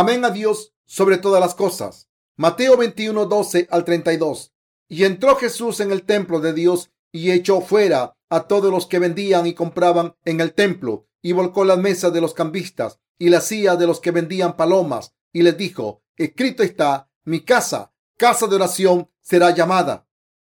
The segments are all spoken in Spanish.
Amén a Dios sobre todas las cosas. Mateo 21, 12 al 32. Y entró Jesús en el templo de Dios y echó fuera a todos los que vendían y compraban en el templo y volcó las mesas de los cambistas y las sillas de los que vendían palomas y les dijo, escrito está, mi casa, casa de oración será llamada.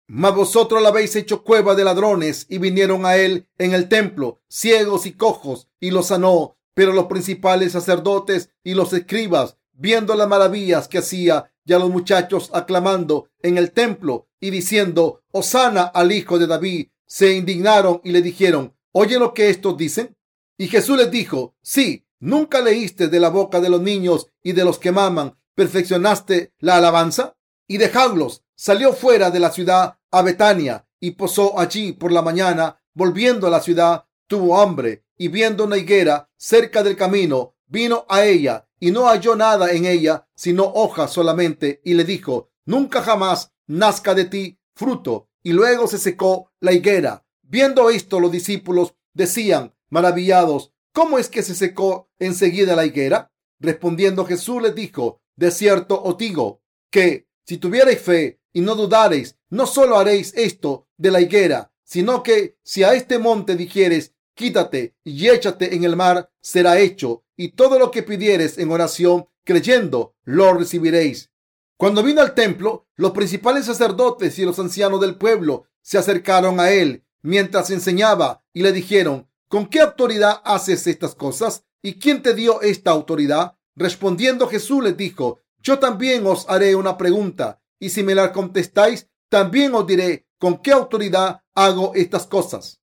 Mas vosotros la habéis hecho cueva de ladrones y vinieron a él en el templo ciegos y cojos y los sanó. Pero los principales sacerdotes y los escribas, viendo las maravillas que hacía y a los muchachos aclamando en el templo y diciendo, Osana al hijo de David, se indignaron y le dijeron, ¿oye lo que estos dicen? Y Jesús les dijo, sí, nunca leíste de la boca de los niños y de los que maman, perfeccionaste la alabanza y dejadlos. Salió fuera de la ciudad a Betania y posó allí por la mañana. Volviendo a la ciudad, tuvo hambre y viendo una higuera cerca del camino, vino a ella y no halló nada en ella sino hojas solamente y le dijo, nunca jamás nazca de ti fruto. Y luego se secó la higuera. Viendo esto, los discípulos decían, maravillados, ¿cómo es que se secó enseguida la higuera? Respondiendo Jesús les dijo, de cierto os digo que si tuvierais fe y no dudareis, no solo haréis esto de la higuera, sino que si a este monte dijeres, quítate y échate en el mar, será hecho, y todo lo que pidieres en oración, creyendo, lo recibiréis. Cuando vino al templo, los principales sacerdotes y los ancianos del pueblo se acercaron a él mientras enseñaba y le dijeron, ¿con qué autoridad haces estas cosas? ¿Y quién te dio esta autoridad? Respondiendo Jesús les dijo, yo también os haré una pregunta y si me la contestáis, también os diré con qué autoridad hago estas cosas.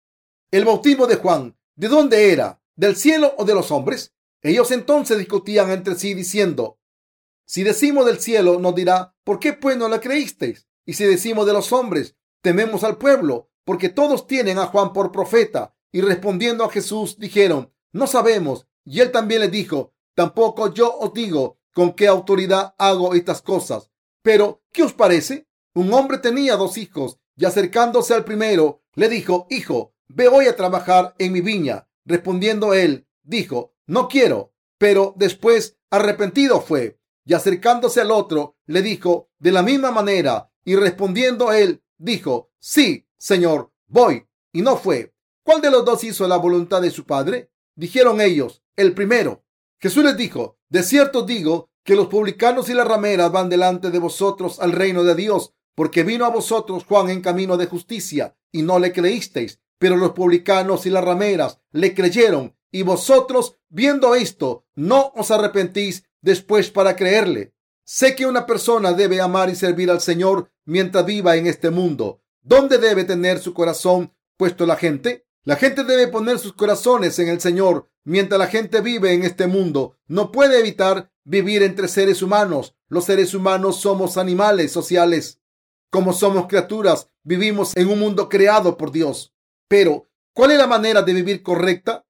El bautismo de Juan, ¿de dónde era? ¿Del cielo o de los hombres? Ellos entonces discutían entre sí diciendo, si decimos del cielo, nos dirá, ¿por qué pues no la creísteis? Y si decimos de los hombres, tememos al pueblo, porque todos tienen a Juan por profeta. Y respondiendo a Jesús, dijeron, no sabemos. Y él también les dijo, tampoco yo os digo con qué autoridad hago estas cosas. Pero, ¿qué os parece? Un hombre tenía dos hijos y acercándose al primero, le dijo, Hijo, ve hoy a trabajar en mi viña. Respondiendo él, dijo, No quiero. Pero después arrepentido fue y acercándose al otro, le dijo de la misma manera y respondiendo él, dijo, Sí, Señor, voy. Y no fue. ¿Cuál de los dos hizo la voluntad de su padre? Dijeron ellos, el primero. Jesús les dijo, de cierto digo que los publicanos y las rameras van delante de vosotros al reino de Dios, porque vino a vosotros Juan en camino de justicia y no le creísteis, pero los publicanos y las rameras le creyeron y vosotros, viendo esto, no os arrepentís después para creerle. Sé que una persona debe amar y servir al Señor mientras viva en este mundo. ¿Dónde debe tener su corazón puesto la gente? La gente debe poner sus corazones en el Señor mientras la gente vive en este mundo. No puede evitar vivir entre seres humanos. Los seres humanos somos animales sociales. Como somos criaturas, vivimos en un mundo creado por Dios. Pero, ¿cuál es la manera de vivir correcta?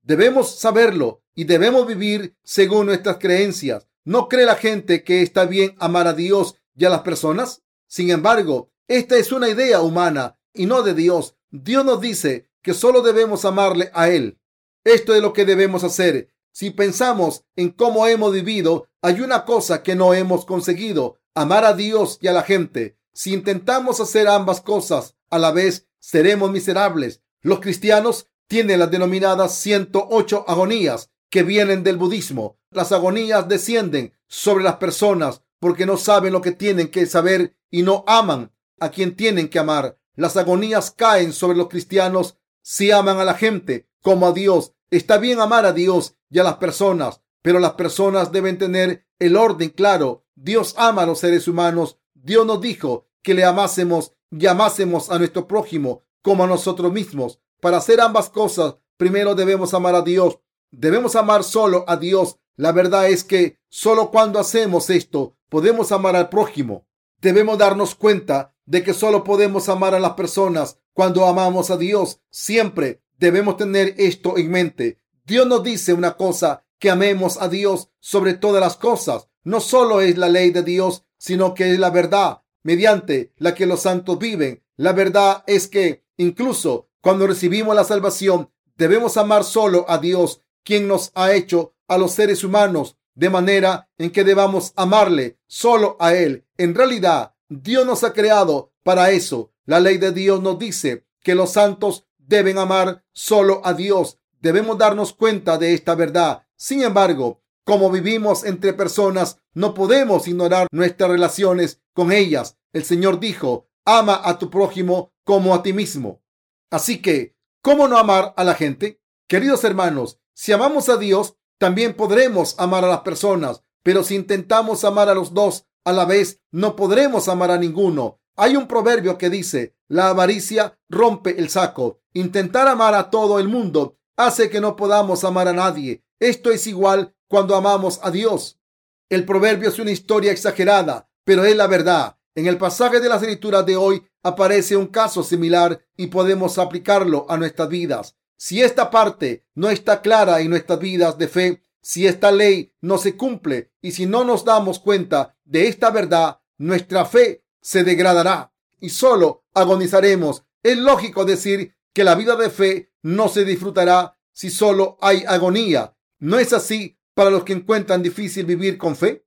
Debemos saberlo y debemos vivir según nuestras creencias. ¿No cree la gente que está bien amar a Dios y a las personas? Sin embargo, esta es una idea humana y no de Dios. Dios nos dice que solo debemos amarle a Él. Esto es lo que debemos hacer. Si pensamos en cómo hemos vivido, hay una cosa que no hemos conseguido, amar a Dios y a la gente. Si intentamos hacer ambas cosas a la vez, seremos miserables. Los cristianos tienen las denominadas 108 agonías que vienen del budismo. Las agonías descienden sobre las personas porque no saben lo que tienen que saber y no aman a quien tienen que amar. Las agonías caen sobre los cristianos si aman a la gente como a Dios. Está bien amar a Dios y a las personas, pero las personas deben tener el orden claro. Dios ama a los seres humanos. Dios nos dijo que le amásemos y amásemos a nuestro prójimo como a nosotros mismos. Para hacer ambas cosas, primero debemos amar a Dios. Debemos amar solo a Dios. La verdad es que solo cuando hacemos esto podemos amar al prójimo. Debemos darnos cuenta de que solo podemos amar a las personas cuando amamos a Dios. Siempre debemos tener esto en mente. Dios nos dice una cosa, que amemos a Dios sobre todas las cosas. No solo es la ley de Dios, sino que es la verdad mediante la que los santos viven. La verdad es que incluso cuando recibimos la salvación, debemos amar solo a Dios, quien nos ha hecho a los seres humanos de manera en que debamos amarle solo a Él. En realidad, Dios nos ha creado para eso. La ley de Dios nos dice que los santos deben amar solo a Dios. Debemos darnos cuenta de esta verdad. Sin embargo, como vivimos entre personas, no podemos ignorar nuestras relaciones con ellas. El Señor dijo, ama a tu prójimo como a ti mismo. Así que, ¿cómo no amar a la gente? Queridos hermanos, si amamos a Dios, también podremos amar a las personas, pero si intentamos amar a los dos a la vez, no podremos amar a ninguno. Hay un proverbio que dice, la avaricia rompe el saco. Intentar amar a todo el mundo hace que no podamos amar a nadie. Esto es igual cuando amamos a Dios. El proverbio es una historia exagerada, pero es la verdad. En el pasaje de las escrituras de hoy aparece un caso similar y podemos aplicarlo a nuestras vidas. Si esta parte no está clara en nuestras vidas de fe, si esta ley no se cumple y si no nos damos cuenta de esta verdad, nuestra fe se degradará y solo agonizaremos. Es lógico decir que la vida de fe no se disfrutará si solo hay agonía. ¿No es así para los que encuentran difícil vivir con fe?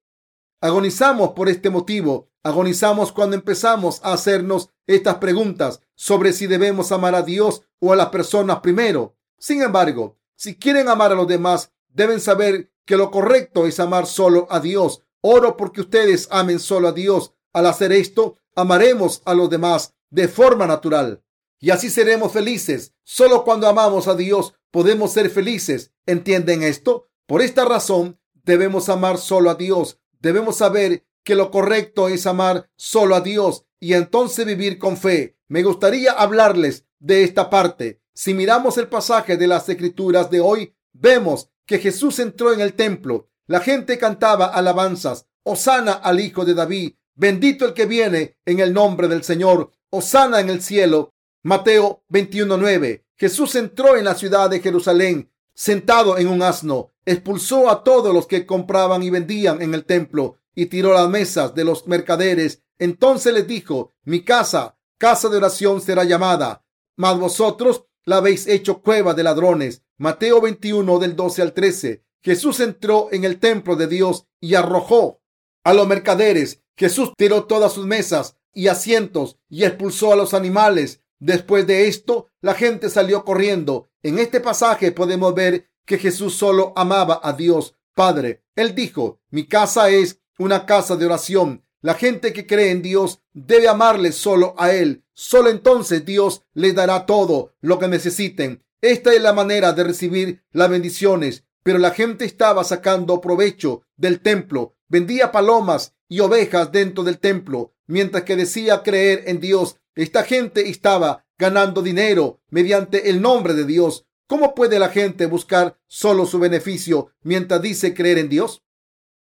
Agonizamos por este motivo. Agonizamos cuando empezamos a hacernos estas preguntas sobre si debemos amar a Dios o a las personas primero. Sin embargo, si quieren amar a los demás, deben saber que lo correcto es amar solo a Dios. Oro porque ustedes amen solo a Dios. Al hacer esto, amaremos a los demás de forma natural. Y así seremos felices. Solo cuando amamos a Dios podemos ser felices. ¿Entienden esto? Por esta razón, debemos amar solo a Dios. Debemos saber que lo correcto es amar solo a Dios y entonces vivir con fe. Me gustaría hablarles de esta parte. Si miramos el pasaje de las escrituras de hoy, vemos que Jesús entró en el templo. La gente cantaba alabanzas. Osana al Hijo de David. Bendito el que viene en el nombre del Señor. Osana en el cielo. Mateo 21:9. Jesús entró en la ciudad de Jerusalén sentado en un asno. Expulsó a todos los que compraban y vendían en el templo y tiró las mesas de los mercaderes. Entonces les dijo, mi casa, casa de oración será llamada, mas vosotros la habéis hecho cueva de ladrones. Mateo 21 del 12 al 13. Jesús entró en el templo de Dios y arrojó a los mercaderes. Jesús tiró todas sus mesas y asientos y expulsó a los animales. Después de esto, la gente salió corriendo. En este pasaje podemos ver que Jesús solo amaba a Dios Padre. Él dijo, mi casa es una casa de oración. La gente que cree en Dios debe amarle solo a Él. Solo entonces Dios les dará todo lo que necesiten. Esta es la manera de recibir las bendiciones. Pero la gente estaba sacando provecho del templo. Vendía palomas y ovejas dentro del templo, mientras que decía creer en Dios. Esta gente estaba ganando dinero mediante el nombre de Dios. ¿Cómo puede la gente buscar solo su beneficio mientras dice creer en Dios?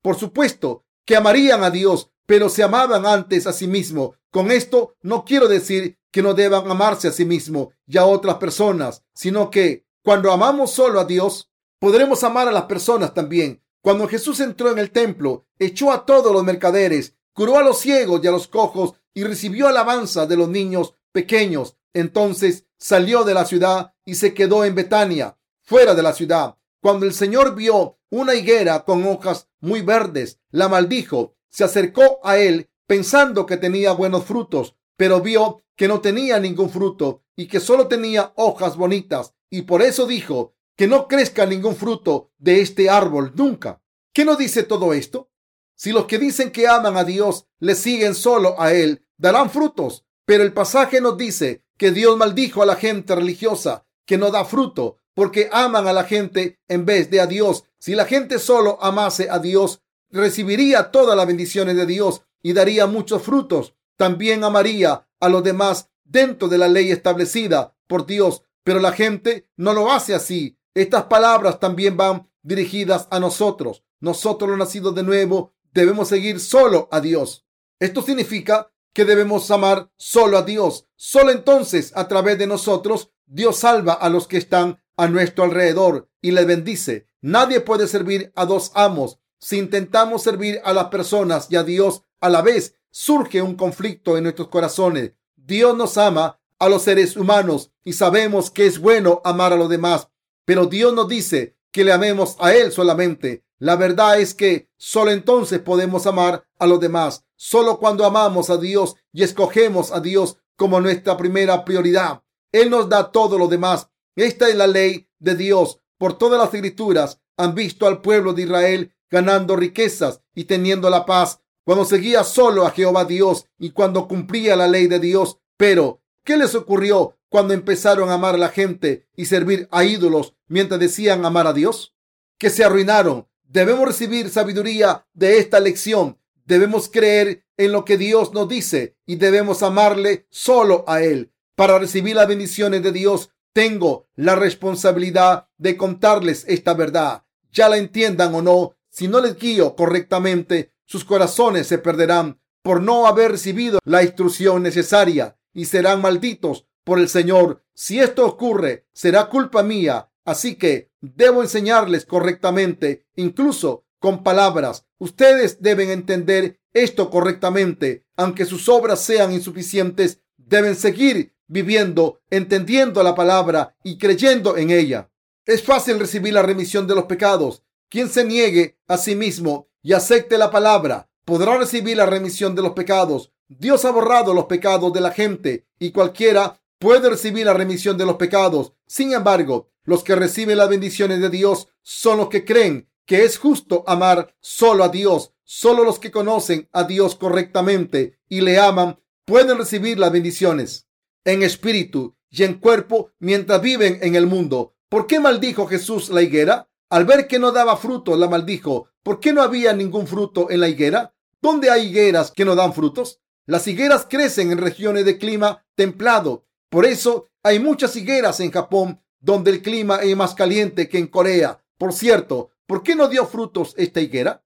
Por supuesto que amarían a Dios, pero se amaban antes a sí mismo. Con esto no quiero decir que no deban amarse a sí mismo y a otras personas, sino que cuando amamos solo a Dios, podremos amar a las personas también. Cuando Jesús entró en el templo, echó a todos los mercaderes, curó a los ciegos y a los cojos y recibió alabanza de los niños pequeños. Entonces salió de la ciudad y se quedó en Betania, fuera de la ciudad. Cuando el Señor vio una higuera con hojas muy verdes, la maldijo. Se acercó a él pensando que tenía buenos frutos, pero vio que no tenía ningún fruto y que solo tenía hojas bonitas. Y por eso dijo que no crezca ningún fruto de este árbol nunca. ¿Qué no dice todo esto? Si los que dicen que aman a Dios le siguen solo a Él, darán frutos. Pero el pasaje nos dice que Dios maldijo a la gente religiosa que no da fruto porque aman a la gente en vez de a Dios. Si la gente solo amase a Dios, recibiría todas las bendiciones de Dios y daría muchos frutos. También amaría a los demás dentro de la ley establecida por Dios. Pero la gente no lo hace así. Estas palabras también van dirigidas a nosotros. Nosotros los nacidos de nuevo debemos seguir solo a Dios. Esto significa que debemos amar solo a Dios. Solo entonces, a través de nosotros, Dios salva a los que están a nuestro alrededor y les bendice. Nadie puede servir a dos amos. Si intentamos servir a las personas y a Dios a la vez, surge un conflicto en nuestros corazones. Dios nos ama a los seres humanos y sabemos que es bueno amar a los demás. Pero Dios nos dice que le amemos a Él solamente. La verdad es que solo entonces podemos amar a los demás. Solo cuando amamos a Dios y escogemos a Dios como nuestra primera prioridad. Él nos da todo lo demás. Esta es la ley de Dios. Por todas las escrituras han visto al pueblo de Israel ganando riquezas y teniendo la paz cuando seguía solo a Jehová Dios y cuando cumplía la ley de Dios. Pero, ¿qué les ocurrió cuando empezaron a amar a la gente y servir a ídolos mientras decían amar a Dios? Que se arruinaron. Debemos recibir sabiduría de esta lección. Debemos creer en lo que Dios nos dice y debemos amarle solo a Él. Para recibir las bendiciones de Dios, tengo la responsabilidad de contarles esta verdad. Ya la entiendan o no, si no les guío correctamente, sus corazones se perderán por no haber recibido la instrucción necesaria y serán malditos por el Señor. Si esto ocurre, será culpa mía. Así que debo enseñarles correctamente, incluso con palabras. Ustedes deben entender esto correctamente. Aunque sus obras sean insuficientes, deben seguir viviendo, entendiendo la palabra y creyendo en ella. Es fácil recibir la remisión de los pecados. Quien se niegue a sí mismo y acepte la palabra podrá recibir la remisión de los pecados. Dios ha borrado los pecados de la gente y cualquiera puede recibir la remisión de los pecados. Sin embargo, los que reciben las bendiciones de Dios son los que creen que es justo amar solo a Dios. Solo los que conocen a Dios correctamente y le aman pueden recibir las bendiciones en espíritu y en cuerpo mientras viven en el mundo. ¿Por qué maldijo Jesús la higuera? Al ver que no daba fruto, la maldijo. ¿Por qué no había ningún fruto en la higuera? ¿Dónde hay higueras que no dan frutos? Las higueras crecen en regiones de clima templado. Por eso hay muchas higueras en Japón donde el clima es más caliente que en Corea. Por cierto, ¿por qué no dio frutos esta higuera?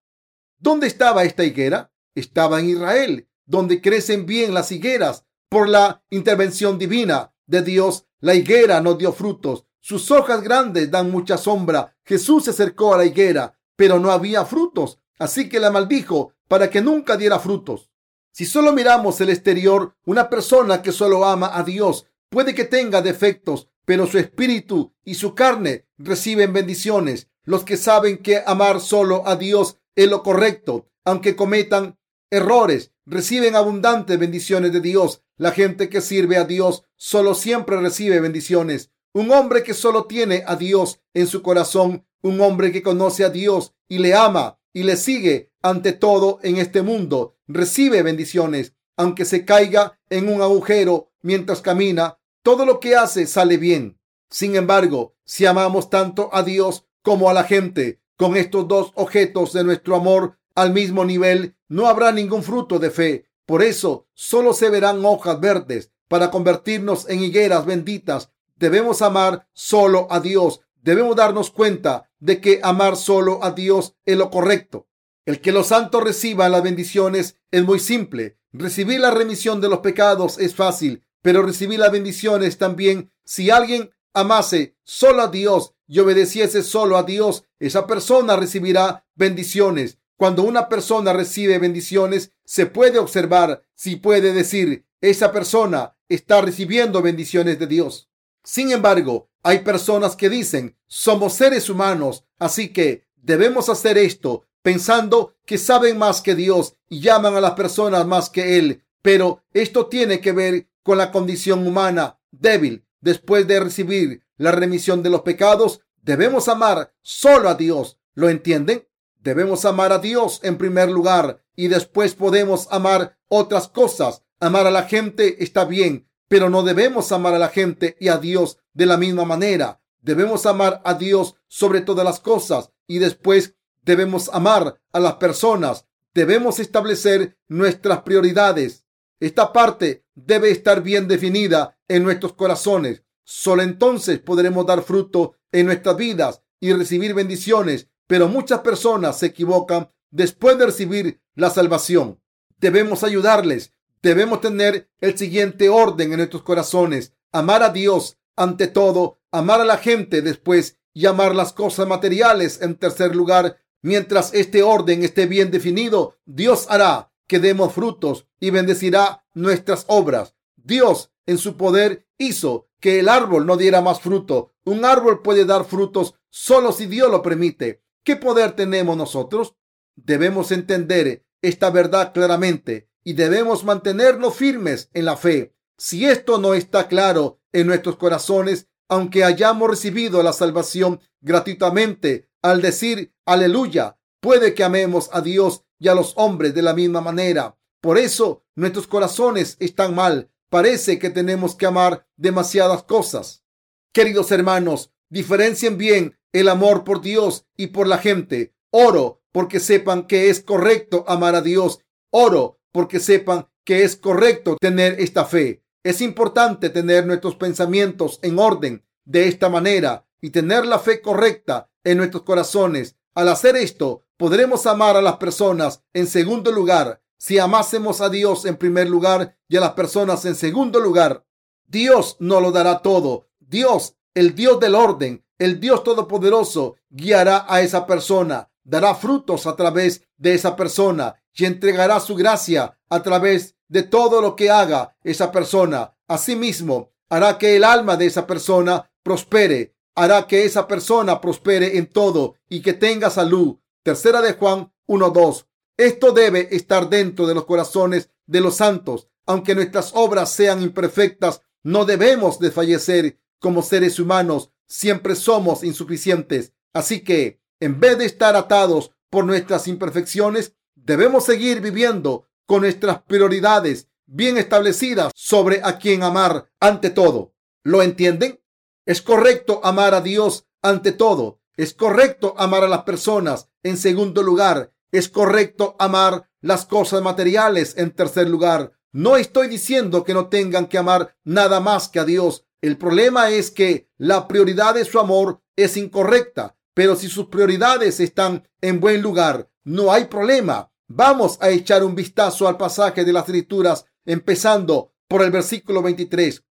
¿Dónde estaba esta higuera? Estaba en Israel, donde crecen bien las higueras por la intervención divina de Dios, la higuera no dio frutos. Sus hojas grandes dan mucha sombra. Jesús se acercó a la higuera, pero no había frutos, así que la maldijo para que nunca diera frutos. Si solo miramos el exterior, una persona que solo ama a Dios puede que tenga defectos, pero su espíritu y su carne reciben bendiciones. Los que saben que amar solo a Dios es lo correcto, aunque cometan errores, reciben abundantes bendiciones de Dios. La gente que sirve a Dios solo siempre recibe bendiciones. Un hombre que solo tiene a Dios en su corazón, un hombre que conoce a Dios y le ama y le sigue ante todo en este mundo, recibe bendiciones. Aunque se caiga en un agujero mientras camina, todo lo que hace sale bien. Sin embargo, si amamos tanto a Dios como a la gente, con estos dos objetos de nuestro amor al mismo nivel, no habrá ningún fruto de fe. Por eso, solo se verán hojas verdes. Para convertirnos en higueras benditas, debemos amar solo a Dios. Debemos darnos cuenta de que amar solo a Dios es lo correcto. El que los santos reciban las bendiciones es muy simple. Recibir la remisión de los pecados es fácil, pero recibir las bendiciones también. Si alguien amase solo a Dios y obedeciese solo a Dios, esa persona recibirá bendiciones. Cuando una persona recibe bendiciones, se puede observar si puede decir, esa persona está recibiendo bendiciones de Dios. Sin embargo, hay personas que dicen, somos seres humanos, así que debemos hacer esto pensando que saben más que Dios y llaman a las personas más que Él. Pero esto tiene que ver con la condición humana débil. Después de recibir la remisión de los pecados, debemos amar solo a Dios. ¿Lo entienden? Debemos amar a Dios en primer lugar y después podemos amar otras cosas. Amar a la gente está bien, pero no debemos amar a la gente y a Dios de la misma manera. Debemos amar a Dios sobre todas las cosas y después debemos amar a las personas. Debemos establecer nuestras prioridades. Esta parte debe estar bien definida en nuestros corazones. Solo entonces podremos dar fruto en nuestras vidas y recibir bendiciones pero muchas personas se equivocan después de recibir la salvación. Debemos ayudarles. Debemos tener el siguiente orden en nuestros corazones. Amar a Dios ante todo, amar a la gente después y amar las cosas materiales en tercer lugar. Mientras este orden esté bien definido, Dios hará que demos frutos y bendecirá nuestras obras. Dios en su poder hizo que el árbol no diera más fruto. Un árbol puede dar frutos solo si Dios lo permite. ¿Qué poder tenemos nosotros? Debemos entender esta verdad claramente y debemos mantenernos firmes en la fe. Si esto no está claro en nuestros corazones, aunque hayamos recibido la salvación gratuitamente al decir aleluya, puede que amemos a Dios y a los hombres de la misma manera. Por eso nuestros corazones están mal. Parece que tenemos que amar demasiadas cosas. Queridos hermanos, diferencien bien el amor por Dios y por la gente. Oro porque sepan que es correcto amar a Dios. Oro porque sepan que es correcto tener esta fe. Es importante tener nuestros pensamientos en orden de esta manera y tener la fe correcta en nuestros corazones. Al hacer esto, podremos amar a las personas en segundo lugar. Si amásemos a Dios en primer lugar y a las personas en segundo lugar, Dios nos lo dará todo. Dios, el Dios del orden, el Dios todopoderoso, guiará a esa persona, dará frutos a través de esa persona y entregará su gracia a través de todo lo que haga esa persona. Asimismo, hará que el alma de esa persona prospere, hará que esa persona prospere en todo y que tenga salud. Tercera de Juan 1.2. Esto debe estar dentro de los corazones de los santos. Aunque nuestras obras sean imperfectas, no debemos desfallecer como seres humanos. Siempre somos insuficientes. Así que, en vez de estar atados por nuestras imperfecciones, debemos seguir viviendo con nuestras prioridades bien establecidas sobre a quien amar ante todo. ¿Lo entienden? Es correcto amar a Dios ante todo. Es correcto amar a las personas en segundo lugar. Es correcto amar las cosas materiales en tercer lugar. No estoy diciendo que no tengan que amar nada más que a Dios. El problema es que la prioridad de su amor es incorrecta. Pero si sus prioridades están en buen lugar, no hay problema. Vamos a echar un vistazo al pasaje de las escrituras, empezando por el versículo 23.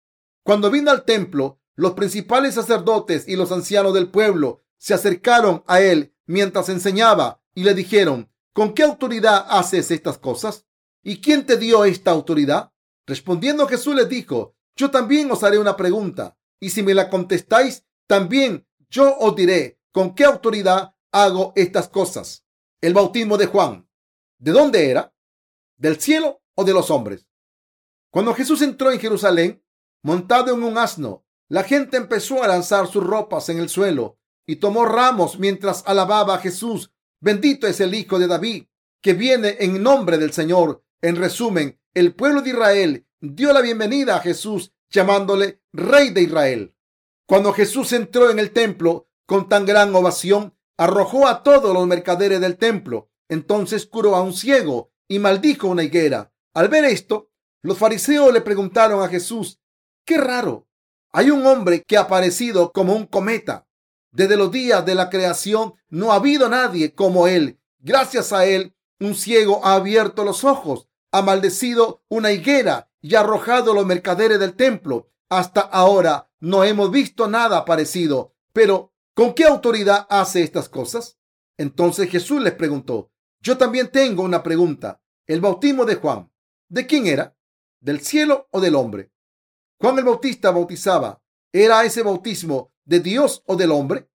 Cuando vino al templo, los principales sacerdotes y los ancianos del pueblo se acercaron a él mientras enseñaba y le dijeron, ¿con qué autoridad haces estas cosas? ¿Y quién te dio esta autoridad? Respondiendo Jesús les dijo, yo también os haré una pregunta, y si me la contestáis, también yo os diré con qué autoridad hago estas cosas. El bautismo de Juan. ¿De dónde era? ¿Del cielo o de los hombres? Cuando Jesús entró en Jerusalén, montado en un asno, la gente empezó a lanzar sus ropas en el suelo y tomó ramos mientras alababa a Jesús. Bendito es el Hijo de David, que viene en nombre del Señor. En resumen, el pueblo de Israel dio la bienvenida a Jesús llamándole Rey de Israel. Cuando Jesús entró en el templo con tan gran ovación, arrojó a todos los mercaderes del templo entonces curó a un ciego y maldijo una higuera. Al ver esto, los fariseos le preguntaron a Jesús, qué raro, hay un hombre que ha aparecido como un cometa. Desde los días de la creación no ha habido nadie como él. Gracias a él, un ciego ha abierto los ojos, ha maldecido una higuera y ha arrojado los mercaderes del templo. Hasta ahora no hemos visto nada parecido. Pero, ¿con qué autoridad hace estas cosas? Entonces Jesús les preguntó, yo también tengo una pregunta. El bautismo de Juan, ¿de quién era? ¿Del cielo o del hombre? Juan el Bautista bautizaba. ¿Era ese bautismo de Dios o del hombre?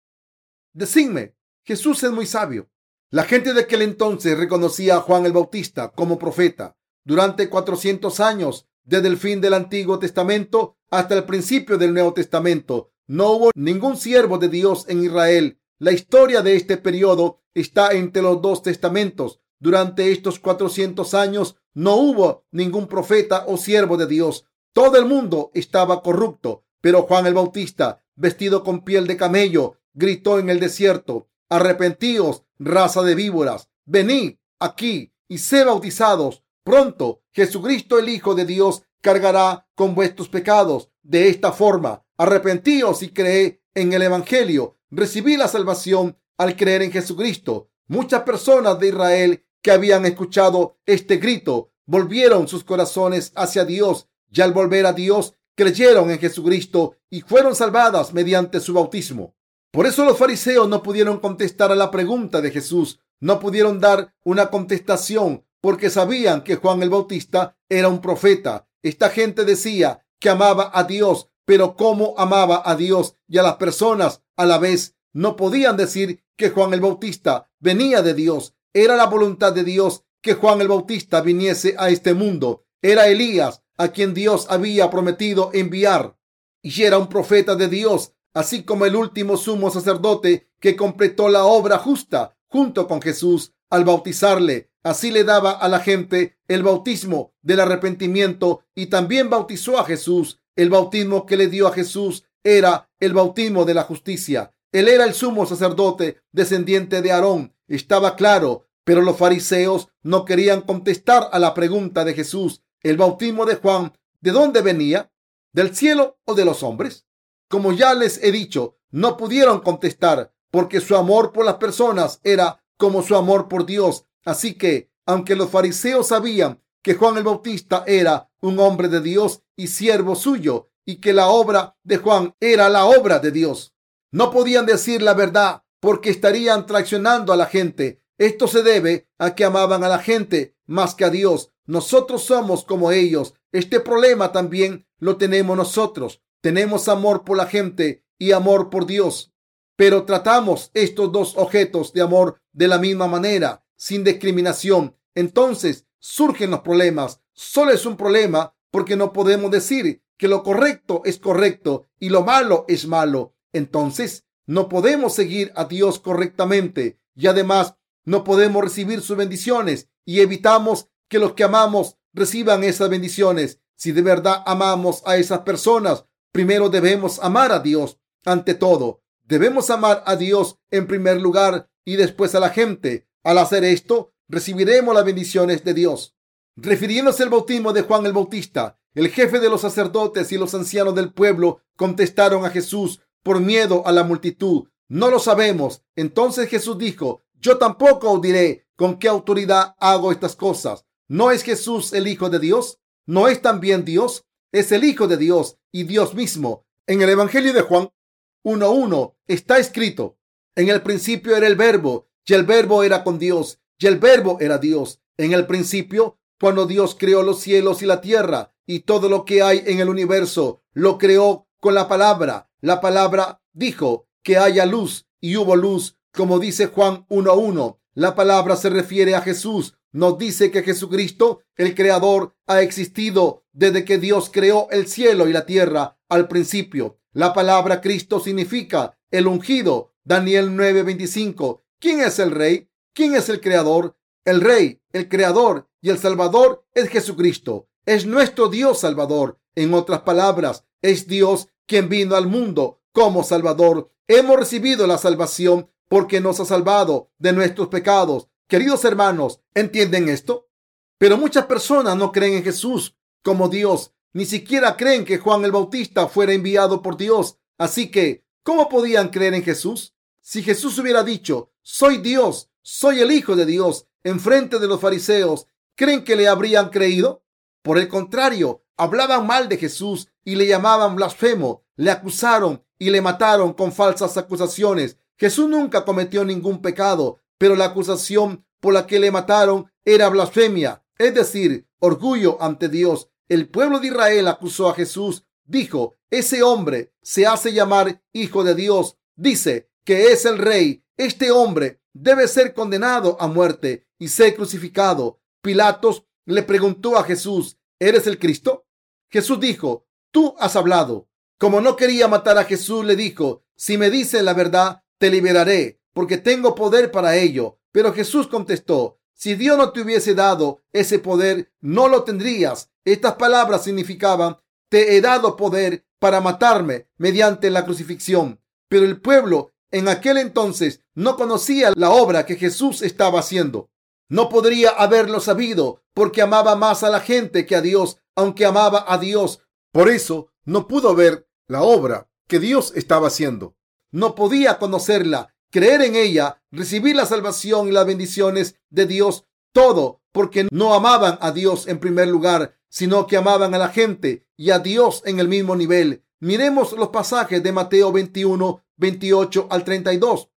Decidme, Jesús es muy sabio. La gente de aquel entonces reconocía a Juan el Bautista como profeta. Durante 400 años, desde el fin del Antiguo Testamento hasta el principio del Nuevo Testamento, no hubo ningún siervo de Dios en Israel la historia de este periodo está entre los dos testamentos. Durante estos 400 años no hubo ningún profeta o siervo de Dios. Todo el mundo estaba corrupto. Pero Juan el Bautista, vestido con piel de camello, gritó en el desierto, arrepentíos, raza de víboras, venid aquí y sé bautizados. Pronto Jesucristo el Hijo de Dios cargará con vuestros pecados. De esta forma, arrepentíos y cree en el Evangelio recibí la salvación al creer en Jesucristo. Muchas personas de Israel que habían escuchado este grito volvieron sus corazones hacia Dios y al volver a Dios creyeron en Jesucristo y fueron salvadas mediante su bautismo. Por eso los fariseos no pudieron contestar a la pregunta de Jesús, no pudieron dar una contestación porque sabían que Juan el Bautista era un profeta. Esta gente decía que amaba a Dios, pero como amaba a Dios y a las personas a la vez, no podían decir que Juan el Bautista venía de Dios. Era la voluntad de Dios que Juan el Bautista viniese a este mundo. Era Elías a quien Dios había prometido enviar. Y era un profeta de Dios, así como el último sumo sacerdote que completó la obra justa junto con Jesús al bautizarle. Así le daba a la gente el bautismo del arrepentimiento y también bautizó a Jesús. El bautismo que le dio a Jesús era el bautismo de la justicia. Él era el sumo sacerdote descendiente de Aarón. Estaba claro, pero los fariseos no querían contestar a la pregunta de Jesús. ¿El bautismo de Juan de dónde venía? ¿Del cielo o de los hombres? Como ya les he dicho, no pudieron contestar porque su amor por las personas era como su amor por Dios. Así que, aunque los fariseos sabían que Juan el Bautista era un hombre de Dios y siervo suyo, y que la obra de Juan era la obra de Dios, no podían decir la verdad porque estarían traicionando a la gente. Esto se debe a que amaban a la gente más que a Dios. Nosotros somos como ellos. Este problema también lo tenemos nosotros. Tenemos amor por la gente y amor por Dios. Pero tratamos estos dos objetos de amor de la misma manera, sin discriminación. Entonces surgen los problemas. Solo es un problema porque no podemos decir que lo correcto es correcto y lo malo es malo. Entonces no podemos seguir a Dios correctamente y además no podemos recibir sus bendiciones y evitamos que los que amamos reciban esas bendiciones. Si de verdad amamos a esas personas, primero debemos amar a Dios ante todo. Debemos amar a Dios en primer lugar y después a la gente. Al hacer esto, recibiremos las bendiciones de Dios. Refiriéndose al bautismo de Juan el Bautista, el jefe de los sacerdotes y los ancianos del pueblo contestaron a Jesús por miedo a la multitud. No lo sabemos. Entonces Jesús dijo, yo tampoco diré con qué autoridad hago estas cosas. ¿No es Jesús el Hijo de Dios? ¿No es también Dios? Es el Hijo de Dios y Dios mismo. En el Evangelio de Juan 1.1 está escrito, en el principio era el verbo y el verbo era con Dios y el verbo era Dios. En el principio, cuando Dios creó los cielos y la tierra y todo lo que hay en el universo, lo creó con la palabra la palabra dijo que haya luz y hubo luz, como dice Juan 1.1. La palabra se refiere a Jesús. Nos dice que Jesucristo, el Creador, ha existido desde que Dios creó el cielo y la tierra al principio. La palabra Cristo significa el ungido. Daniel 9:25. ¿Quién es el rey? ¿Quién es el creador? El rey, el creador y el salvador es Jesucristo. Es nuestro Dios salvador. En otras palabras, es Dios quien vino al mundo como Salvador. Hemos recibido la salvación porque nos ha salvado de nuestros pecados. Queridos hermanos, ¿entienden esto? Pero muchas personas no creen en Jesús como Dios, ni siquiera creen que Juan el Bautista fuera enviado por Dios. Así que, ¿cómo podían creer en Jesús? Si Jesús hubiera dicho, soy Dios, soy el Hijo de Dios, en frente de los fariseos, ¿creen que le habrían creído? Por el contrario, hablaban mal de Jesús y le llamaban blasfemo, le acusaron y le mataron con falsas acusaciones. Jesús nunca cometió ningún pecado, pero la acusación por la que le mataron era blasfemia, es decir, orgullo ante Dios. El pueblo de Israel acusó a Jesús, dijo, ese hombre se hace llamar hijo de Dios, dice que es el rey. Este hombre debe ser condenado a muerte y ser crucificado. Pilatos le preguntó a Jesús, ¿eres el Cristo? Jesús dijo, tú has hablado. Como no quería matar a Jesús, le dijo, si me dices la verdad, te liberaré, porque tengo poder para ello. Pero Jesús contestó, si Dios no te hubiese dado ese poder, no lo tendrías. Estas palabras significaban, te he dado poder para matarme mediante la crucifixión. Pero el pueblo en aquel entonces no conocía la obra que Jesús estaba haciendo. No podría haberlo sabido porque amaba más a la gente que a Dios aunque amaba a Dios. Por eso no pudo ver la obra que Dios estaba haciendo. No podía conocerla, creer en ella, recibir la salvación y las bendiciones de Dios, todo porque no amaban a Dios en primer lugar, sino que amaban a la gente y a Dios en el mismo nivel. Miremos los pasajes de Mateo 21, 28 al 32.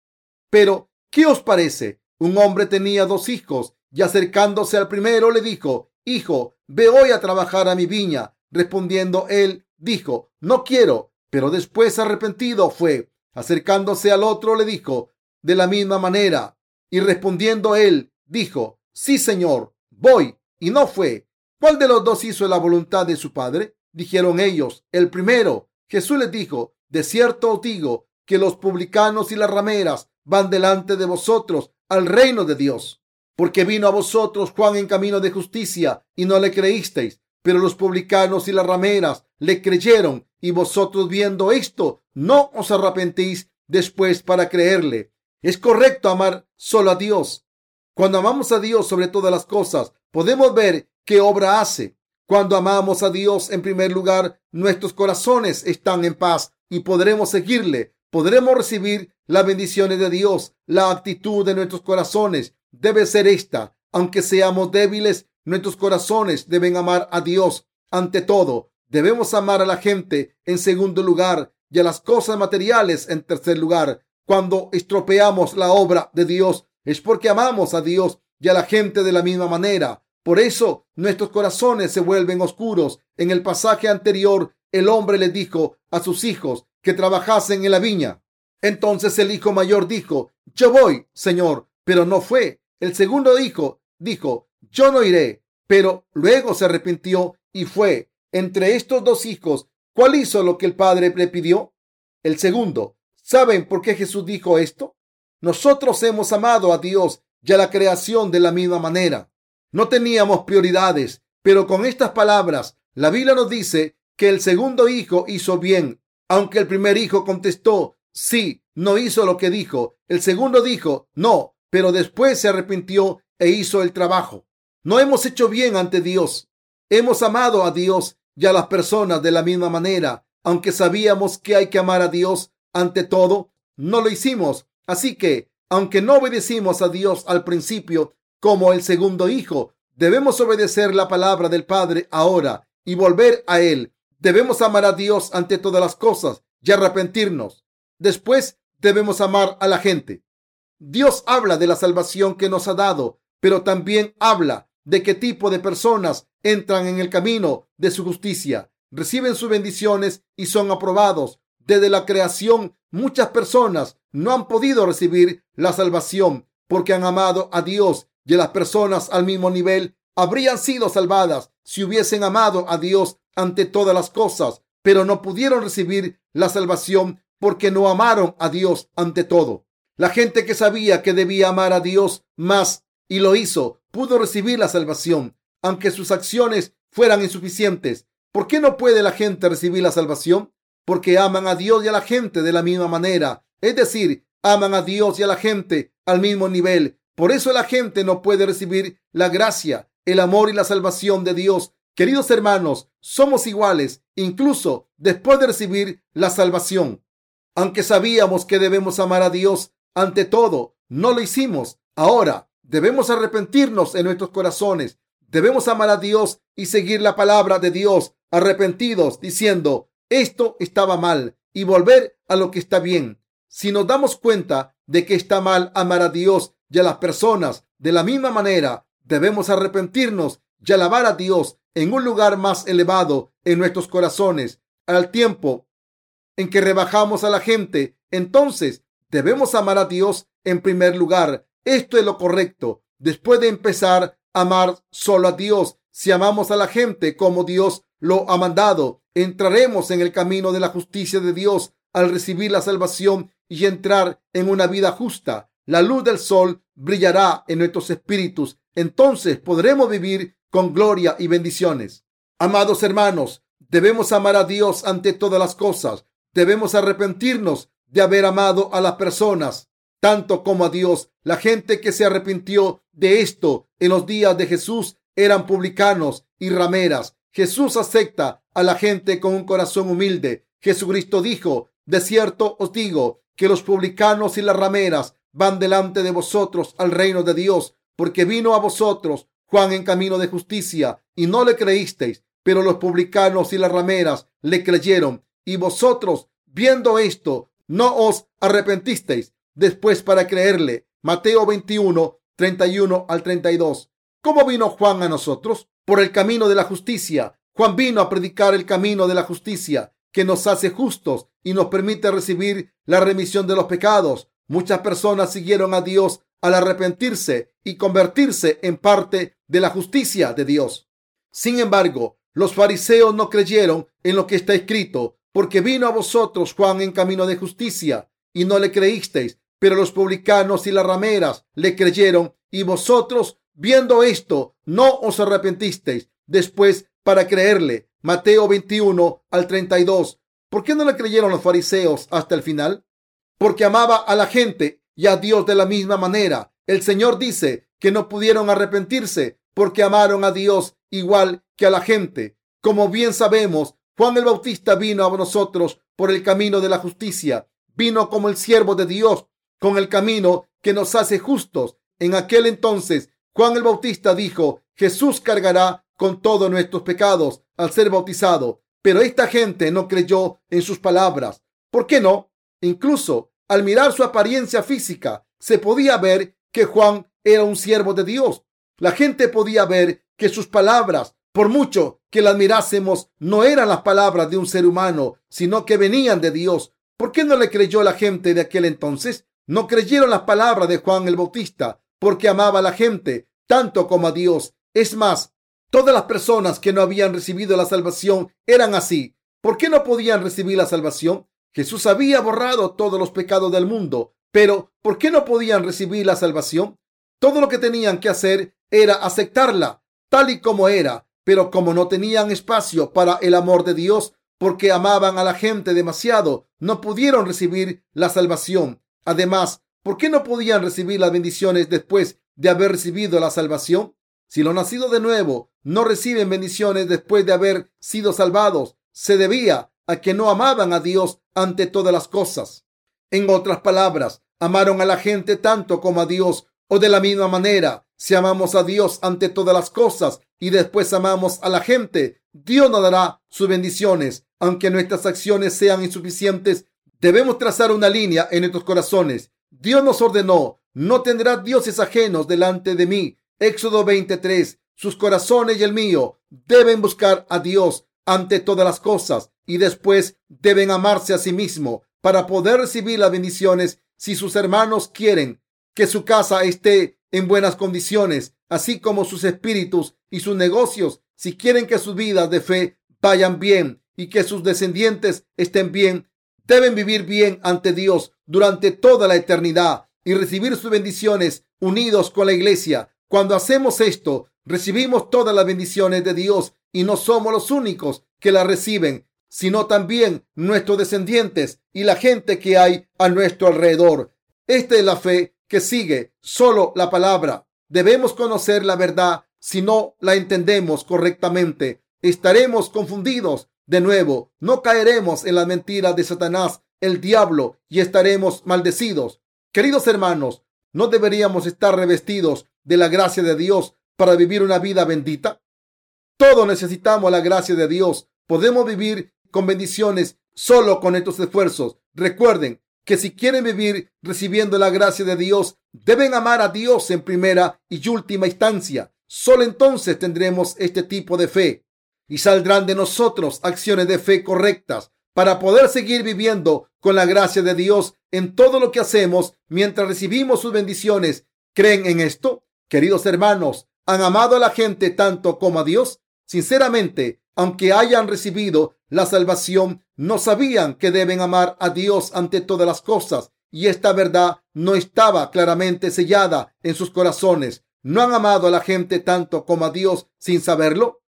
Pero, ¿qué os parece? Un hombre tenía dos hijos y acercándose al primero le dijo, Hijo, ve hoy a trabajar a mi viña. Respondiendo él, dijo, no quiero, pero después arrepentido fue. Acercándose al otro le dijo, de la misma manera, y respondiendo él, dijo, sí, Señor, voy, y no fue. ¿Cuál de los dos hizo la voluntad de su padre? Dijeron ellos, el primero. Jesús les dijo, de cierto os digo que los publicanos y las rameras van delante de vosotros al reino de Dios. Porque vino a vosotros Juan en camino de justicia y no le creísteis, pero los publicanos y las rameras le creyeron y vosotros viendo esto no os arrepentís después para creerle. Es correcto amar solo a Dios. Cuando amamos a Dios sobre todas las cosas, podemos ver qué obra hace. Cuando amamos a Dios en primer lugar, nuestros corazones están en paz y podremos seguirle. Podremos recibir las bendiciones de Dios. La actitud de nuestros corazones debe ser esta. Aunque seamos débiles, nuestros corazones deben amar a Dios ante todo. Debemos amar a la gente en segundo lugar y a las cosas materiales en tercer lugar. Cuando estropeamos la obra de Dios es porque amamos a Dios y a la gente de la misma manera. Por eso nuestros corazones se vuelven oscuros. En el pasaje anterior, el hombre le dijo a sus hijos que trabajasen en la viña. Entonces el hijo mayor dijo, yo voy, Señor, pero no fue. El segundo hijo dijo, yo no iré, pero luego se arrepintió y fue. Entre estos dos hijos, ¿cuál hizo lo que el padre le pidió? El segundo. ¿Saben por qué Jesús dijo esto? Nosotros hemos amado a Dios y a la creación de la misma manera. No teníamos prioridades, pero con estas palabras, la Biblia nos dice que el segundo hijo hizo bien, aunque el primer hijo contestó, sí, no hizo lo que dijo. El segundo dijo, no, pero después se arrepintió e hizo el trabajo. No hemos hecho bien ante Dios. Hemos amado a Dios y a las personas de la misma manera, aunque sabíamos que hay que amar a Dios ante todo, no lo hicimos. Así que, aunque no obedecimos a Dios al principio, como el segundo hijo. Debemos obedecer la palabra del Padre ahora y volver a Él. Debemos amar a Dios ante todas las cosas y arrepentirnos. Después debemos amar a la gente. Dios habla de la salvación que nos ha dado, pero también habla de qué tipo de personas entran en el camino de su justicia, reciben sus bendiciones y son aprobados. Desde la creación, muchas personas no han podido recibir la salvación porque han amado a Dios y las personas al mismo nivel habrían sido salvadas si hubiesen amado a Dios ante todas las cosas, pero no pudieron recibir la salvación porque no amaron a Dios ante todo. La gente que sabía que debía amar a Dios más y lo hizo, pudo recibir la salvación, aunque sus acciones fueran insuficientes. ¿Por qué no puede la gente recibir la salvación? Porque aman a Dios y a la gente de la misma manera. Es decir, aman a Dios y a la gente al mismo nivel por eso la gente no puede recibir la gracia, el amor y la salvación de Dios. Queridos hermanos, somos iguales, incluso después de recibir la salvación. Aunque sabíamos que debemos amar a Dios ante todo, no lo hicimos. Ahora debemos arrepentirnos en nuestros corazones. Debemos amar a Dios y seguir la palabra de Dios arrepentidos, diciendo, esto estaba mal y volver a lo que está bien. Si nos damos cuenta de que está mal amar a Dios y a las personas. De la misma manera, debemos arrepentirnos y alabar a Dios en un lugar más elevado en nuestros corazones. Al tiempo en que rebajamos a la gente, entonces debemos amar a Dios en primer lugar. Esto es lo correcto. Después de empezar a amar solo a Dios, si amamos a la gente como Dios lo ha mandado, entraremos en el camino de la justicia de Dios al recibir la salvación y entrar en una vida justa la luz del sol brillará en nuestros espíritus. Entonces podremos vivir con gloria y bendiciones. Amados hermanos, debemos amar a Dios ante todas las cosas. Debemos arrepentirnos de haber amado a las personas tanto como a Dios. La gente que se arrepintió de esto en los días de Jesús eran publicanos y rameras. Jesús acepta a la gente con un corazón humilde. Jesucristo dijo, de cierto os digo que los publicanos y las rameras van delante de vosotros al reino de Dios, porque vino a vosotros Juan en camino de justicia y no le creísteis, pero los publicanos y las rameras le creyeron y vosotros, viendo esto, no os arrepentisteis después para creerle. Mateo 21, 31 al 32. ¿Cómo vino Juan a nosotros? Por el camino de la justicia. Juan vino a predicar el camino de la justicia que nos hace justos y nos permite recibir la remisión de los pecados. Muchas personas siguieron a Dios al arrepentirse y convertirse en parte de la justicia de Dios. Sin embargo, los fariseos no creyeron en lo que está escrito, porque vino a vosotros Juan en camino de justicia y no le creísteis, pero los publicanos y las rameras le creyeron y vosotros, viendo esto, no os arrepentisteis después para creerle. Mateo 21 al 32. ¿Por qué no le creyeron los fariseos hasta el final? Porque amaba a la gente y a Dios de la misma manera. El Señor dice que no pudieron arrepentirse porque amaron a Dios igual que a la gente. Como bien sabemos, Juan el Bautista vino a nosotros por el camino de la justicia. Vino como el siervo de Dios, con el camino que nos hace justos. En aquel entonces, Juan el Bautista dijo, Jesús cargará con todos nuestros pecados al ser bautizado. Pero esta gente no creyó en sus palabras. ¿Por qué no? Incluso al mirar su apariencia física, se podía ver que Juan era un siervo de Dios. La gente podía ver que sus palabras, por mucho que las mirásemos, no eran las palabras de un ser humano, sino que venían de Dios. ¿Por qué no le creyó la gente de aquel entonces? No creyeron las palabras de Juan el Bautista, porque amaba a la gente tanto como a Dios. Es más, todas las personas que no habían recibido la salvación eran así. ¿Por qué no podían recibir la salvación? Jesús había borrado todos los pecados del mundo, pero ¿por qué no podían recibir la salvación? Todo lo que tenían que hacer era aceptarla tal y como era, pero como no tenían espacio para el amor de Dios, porque amaban a la gente demasiado, no pudieron recibir la salvación. Además, ¿por qué no podían recibir las bendiciones después de haber recibido la salvación? Si los nacidos de nuevo no reciben bendiciones después de haber sido salvados, se debía a que no amaban a Dios ante todas las cosas. En otras palabras, amaron a la gente tanto como a Dios o de la misma manera. Si amamos a Dios ante todas las cosas y después amamos a la gente, Dios nos dará sus bendiciones. Aunque nuestras acciones sean insuficientes, debemos trazar una línea en nuestros corazones. Dios nos ordenó no tendrá dioses ajenos delante de mí. Éxodo 23. Sus corazones y el mío deben buscar a Dios ante todas las cosas y después deben amarse a sí mismo para poder recibir las bendiciones si sus hermanos quieren que su casa esté en buenas condiciones, así como sus espíritus y sus negocios, si quieren que sus vidas de fe vayan bien y que sus descendientes estén bien, deben vivir bien ante Dios durante toda la eternidad y recibir sus bendiciones unidos con la iglesia. Cuando hacemos esto, recibimos todas las bendiciones de Dios y no somos los únicos que las reciben, sino también nuestros descendientes y la gente que hay a nuestro alrededor. Esta es la fe que sigue solo la palabra. Debemos conocer la verdad. Si no la entendemos correctamente, estaremos confundidos de nuevo. No caeremos en las mentiras de Satanás, el diablo, y estaremos maldecidos. Queridos hermanos, ¿no deberíamos estar revestidos de la gracia de Dios para vivir una vida bendita? Todos necesitamos la gracia de Dios. Podemos vivir con bendiciones solo con estos esfuerzos. Recuerden que si quieren vivir recibiendo la gracia de Dios, deben amar a Dios en primera y última instancia. Solo entonces tendremos este tipo de fe y saldrán de nosotros acciones de fe correctas para poder seguir viviendo con la gracia de Dios en todo lo que hacemos mientras recibimos sus bendiciones. ¿Creen en esto? Queridos hermanos, ¿han amado a la gente tanto como a Dios? Sinceramente, aunque hayan recibido la salvación, no sabían que deben amar a Dios ante todas las cosas y esta verdad no estaba claramente sellada en sus corazones. ¿No han amado a la gente tanto como a Dios sin saberlo?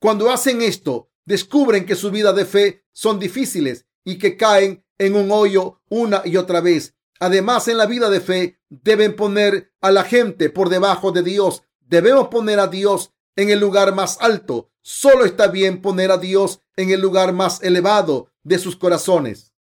Cuando hacen esto, descubren que su vida de fe son difíciles y que caen en un hoyo una y otra vez. Además, en la vida de fe deben poner a la gente por debajo de Dios. Debemos poner a Dios en el lugar más alto. Solo está bien poner a Dios en el lugar más elevado de sus corazones.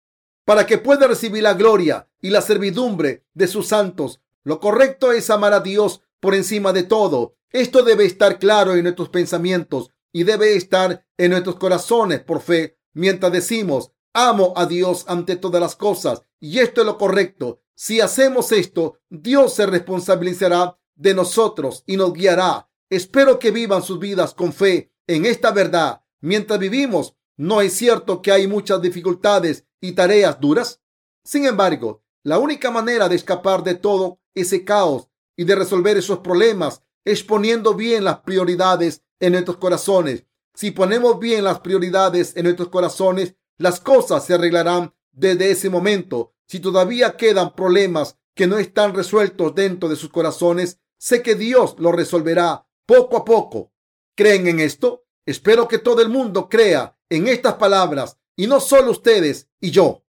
Para que pueda recibir la gloria y la servidumbre de sus santos, lo correcto es amar a Dios por encima de todo. Esto debe estar claro en nuestros pensamientos y debe estar en nuestros corazones por fe mientras decimos amo a Dios ante todas las cosas y esto es lo correcto. Si hacemos esto, Dios se responsabilizará de nosotros y nos guiará. Espero que vivan sus vidas con fe en esta verdad. mientras vivimos. ¿No es cierto que hay muchas dificultades y tareas duras? Sin embargo, la única manera de escapar de todo ese caos y de resolver esos problemas es poniendo bien las prioridades en nuestros corazones. Si ponemos bien las prioridades en nuestros corazones, las cosas se arreglarán desde ese momento. Si todavía quedan problemas que no están resueltos dentro de sus corazones, sé que Dios lo resolverá poco a poco. ¿Creen en esto? Espero que todo el mundo crea en estas palabras y no solo ustedes y yo.